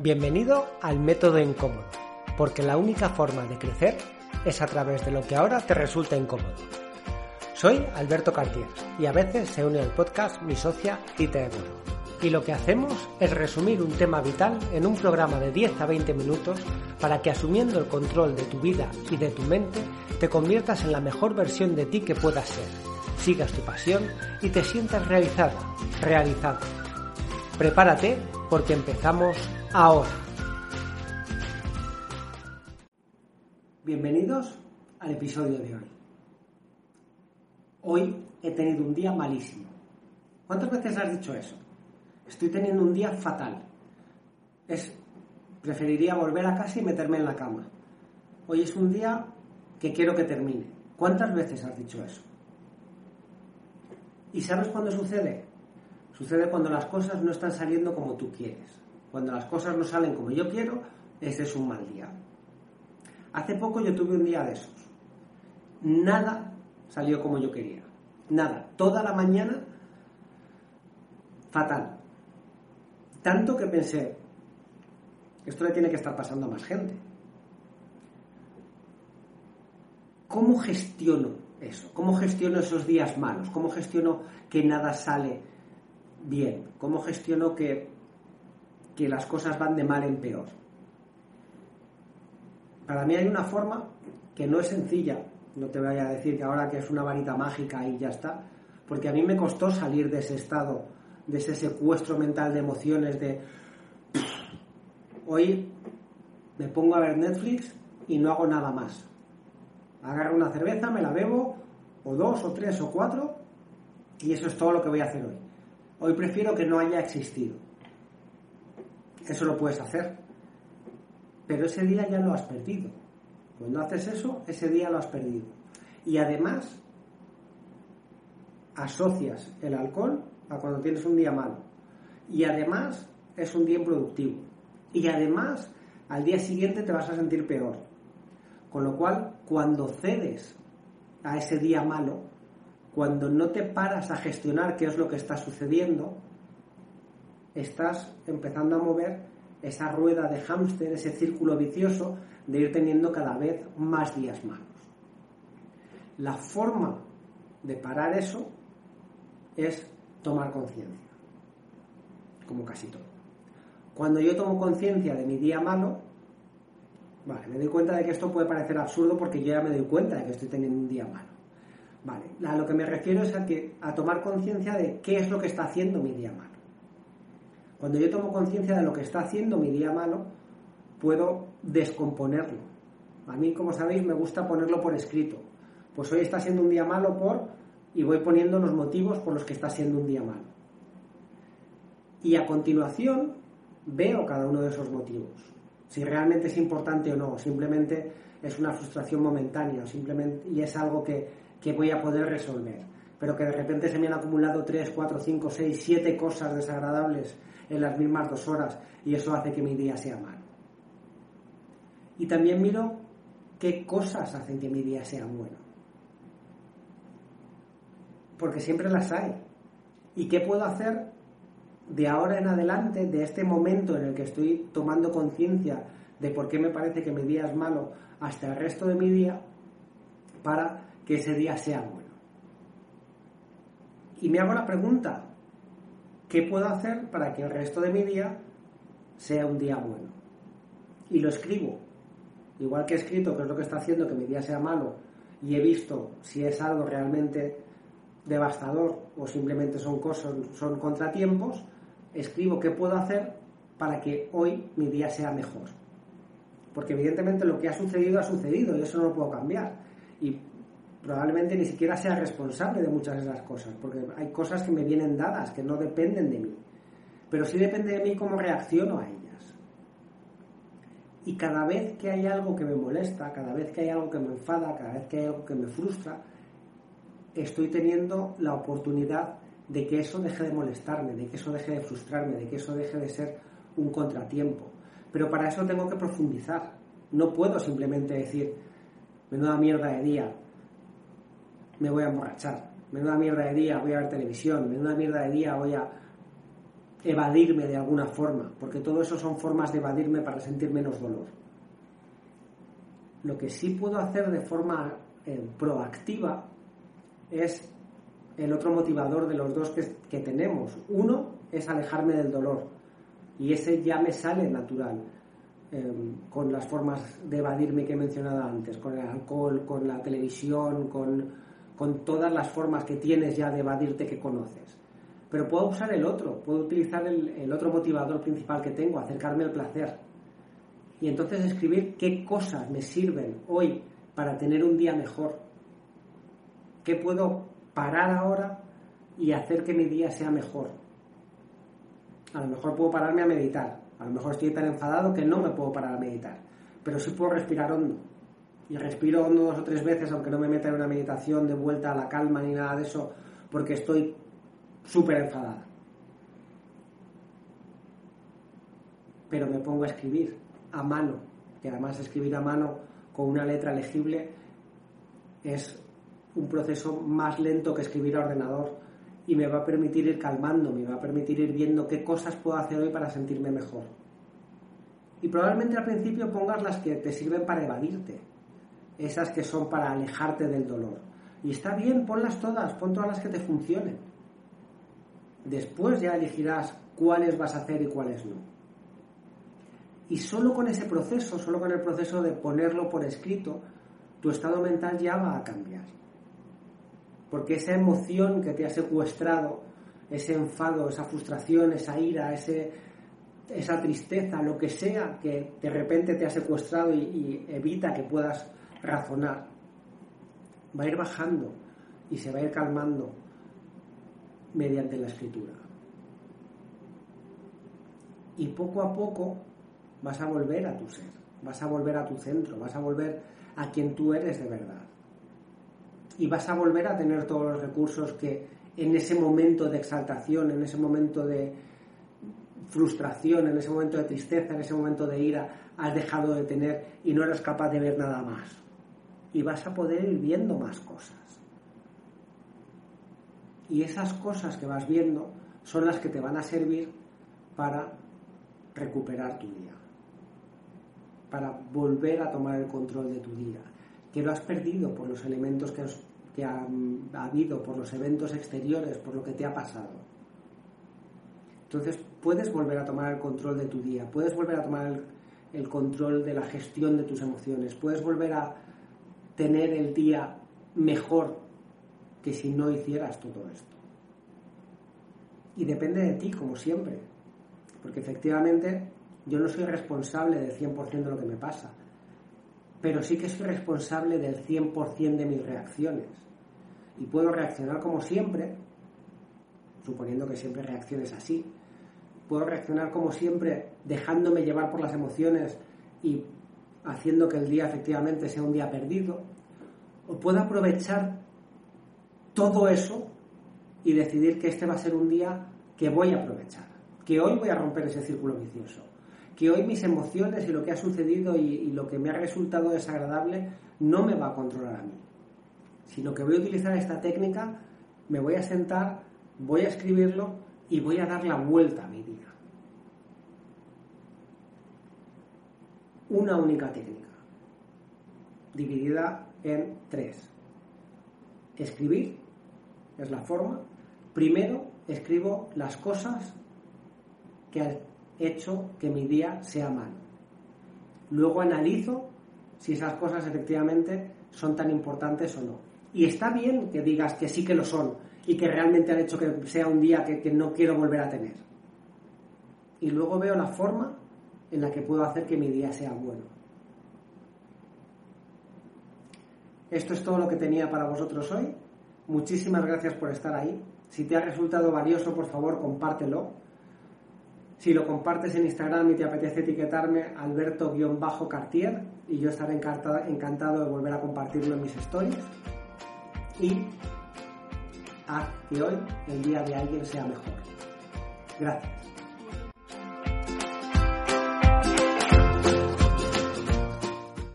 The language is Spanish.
Bienvenido al método incómodo, porque la única forma de crecer es a través de lo que ahora te resulta incómodo. Soy Alberto Cartier y a veces se une al podcast mi socia Tita Eboro. Y lo que hacemos es resumir un tema vital en un programa de 10 a 20 minutos para que asumiendo el control de tu vida y de tu mente te conviertas en la mejor versión de ti que puedas ser, sigas tu pasión y te sientas realizada, realizado. Prepárate porque empezamos ahora. Bienvenidos al episodio de hoy. Hoy he tenido un día malísimo. ¿Cuántas veces has dicho eso? Estoy teniendo un día fatal. Es preferiría volver a casa y meterme en la cama. Hoy es un día que quiero que termine. ¿Cuántas veces has dicho eso? ¿Y sabes cuándo sucede? Sucede cuando las cosas no están saliendo como tú quieres. Cuando las cosas no salen como yo quiero, ese es un mal día. Hace poco yo tuve un día de esos. Nada salió como yo quería. Nada. Toda la mañana, fatal. Tanto que pensé, esto le tiene que estar pasando a más gente. ¿Cómo gestiono eso? ¿Cómo gestiono esos días malos? ¿Cómo gestiono que nada sale bien? ¿Cómo gestiono que que las cosas van de mal en peor. Para mí hay una forma que no es sencilla, no te voy a decir que ahora que es una varita mágica y ya está, porque a mí me costó salir de ese estado, de ese secuestro mental de emociones, de hoy me pongo a ver Netflix y no hago nada más. Agarro una cerveza, me la bebo, o dos, o tres, o cuatro, y eso es todo lo que voy a hacer hoy. Hoy prefiero que no haya existido. Eso lo puedes hacer. Pero ese día ya lo has perdido. Cuando haces eso, ese día lo has perdido. Y además, asocias el alcohol a cuando tienes un día malo. Y además, es un día improductivo. Y además, al día siguiente te vas a sentir peor. Con lo cual, cuando cedes a ese día malo, cuando no te paras a gestionar qué es lo que está sucediendo, estás empezando a mover esa rueda de hámster, ese círculo vicioso de ir teniendo cada vez más días malos. La forma de parar eso es tomar conciencia, como casi todo. Cuando yo tomo conciencia de mi día malo, vale, me doy cuenta de que esto puede parecer absurdo porque yo ya me doy cuenta de que estoy teniendo un día malo. Vale, a lo que me refiero es a, que, a tomar conciencia de qué es lo que está haciendo mi día malo. Cuando yo tomo conciencia de lo que está haciendo mi día malo, puedo descomponerlo. A mí, como sabéis, me gusta ponerlo por escrito. Pues hoy está siendo un día malo por... y voy poniendo los motivos por los que está siendo un día malo. Y a continuación veo cada uno de esos motivos. Si realmente es importante o no, simplemente es una frustración momentánea simplemente, y es algo que, que voy a poder resolver. Pero que de repente se me han acumulado 3, 4, 5, 6, 7 cosas desagradables en las mismas dos horas y eso hace que mi día sea malo. Y también miro qué cosas hacen que mi día sea bueno. Porque siempre las hay. ¿Y qué puedo hacer de ahora en adelante, de este momento en el que estoy tomando conciencia de por qué me parece que mi día es malo, hasta el resto de mi día, para que ese día sea bueno? Y me hago la pregunta, ¿Qué puedo hacer para que el resto de mi día sea un día bueno? Y lo escribo. Igual que he escrito qué es lo que está haciendo que mi día sea malo y he visto si es algo realmente devastador o simplemente son cosas, son contratiempos, escribo qué puedo hacer para que hoy mi día sea mejor. Porque evidentemente lo que ha sucedido ha sucedido y eso no lo puedo cambiar. Y probablemente ni siquiera sea responsable de muchas de esas cosas, porque hay cosas que me vienen dadas, que no dependen de mí, pero sí depende de mí cómo reacciono a ellas. Y cada vez que hay algo que me molesta, cada vez que hay algo que me enfada, cada vez que hay algo que me frustra, estoy teniendo la oportunidad de que eso deje de molestarme, de que eso deje de frustrarme, de que eso deje de ser un contratiempo. Pero para eso tengo que profundizar. No puedo simplemente decir, menuda mierda de día, me voy a emborrachar, menuda mierda de día voy a ver televisión, menuda mierda de día voy a evadirme de alguna forma, porque todo eso son formas de evadirme para sentir menos dolor. Lo que sí puedo hacer de forma eh, proactiva es el otro motivador de los dos que, tenemos. Uno es alejarme del dolor y ese ya me sale natural. Em, con las formas de evadirme que he mencionado antes, con el alcohol, con la televisión, con, con todas las formas que tienes ya de evadirte que conoces. Pero puedo usar el otro, puedo utilizar el, el otro motivador principal que tengo, acercarme al placer. Y entonces escribir qué cosas me sirven hoy para tener un día mejor. ¿Qué puedo parar ahora y hacer que mi día sea mejor? A lo mejor puedo pararme a meditar. A lo mejor estoy tan enfadado que no me puedo parar a meditar. Pero sí puedo respirar hondo. Y respiro dos o tres veces, aunque no me meta en una meditación de vuelta a la calma ni nada de eso, porque estoy súper enfadada. Pero me pongo a escribir a mano, que además escribir a mano con una letra legible es un proceso más lento que escribir a ordenador y me va a permitir ir calmando, me va a permitir ir viendo qué cosas puedo hacer hoy para sentirme mejor. Y probablemente al principio pongas las que te sirven para evadirte, esas que son para alejarte del dolor. Y está bien, ponlas todas, pon todas las que te funcionen. Después ya elegirás cuáles vas a hacer y cuáles no. Y solo con ese proceso, solo con el proceso de ponerlo por escrito, tu estado mental ya va a cambiar. Porque esa emoción que te ha secuestrado, ese enfado, esa frustración, esa ira, ese, esa tristeza, lo que sea que de repente te ha secuestrado y, y evita que puedas razonar, va a ir bajando y se va a ir calmando mediante la escritura. Y poco a poco vas a volver a tu ser, vas a volver a tu centro, vas a volver a quien tú eres de verdad. Y vas a volver a tener todos los recursos que en ese momento de exaltación, en ese momento de frustración, en ese momento de tristeza, en ese momento de ira, has dejado de tener y no eres capaz de ver nada más. Y vas a poder ir viendo más cosas. Y esas cosas que vas viendo son las que te van a servir para recuperar tu día, para volver a tomar el control de tu día, que lo has perdido por los elementos que, que ha, habido, por los eventos exteriores, por lo que te ha pasado. Entonces puedes volver a tomar el control de tu día, puedes volver a tomar el control de la gestión de tus emociones, puedes volver a tener el día mejor que si no hicieras todo esto. Y depende de ti, como siempre, porque efectivamente yo no soy responsable del 100% de lo que me pasa, pero sí que soy responsable del 100% de mis reacciones. Y puedo reaccionar como siempre, suponiendo que siempre reacciones así, puedo reaccionar como siempre dejándome llevar por las emociones y haciendo que el día efectivamente sea un día perdido, o puedo aprovechar todo eso y decidir que este va a ser un día que voy a aprovechar, que hoy voy a romper ese círculo vicioso, que hoy mis emociones y lo que ha sucedido y, lo que me ha resultado desagradable no me va a controlar a mí, sino que voy a utilizar esta técnica, me voy a sentar, voy a escribirlo y voy a dar la vuelta a mi día. Una única técnica, dividida en tres. Escribir, es la forma. Primero escribo las cosas que han hecho que mi día sea malo. Luego analizo si esas cosas efectivamente son tan importantes o no. Y está bien que digas que sí que lo son y que realmente han hecho que sea un día que, que no quiero volver a tener. Y luego veo la forma en la que puedo hacer que mi día sea bueno. Esto es todo lo que tenía para vosotros hoy. Muchísimas gracias por estar ahí. Si te ha resultado valioso, por favor, compártelo. Si lo compartes en Instagram y te apetece etiquetarme, alberto-cartier, y yo estaré encantado de volver a compartirlo en mis stories. Y haz que hoy el día de alguien sea mejor. Gracias.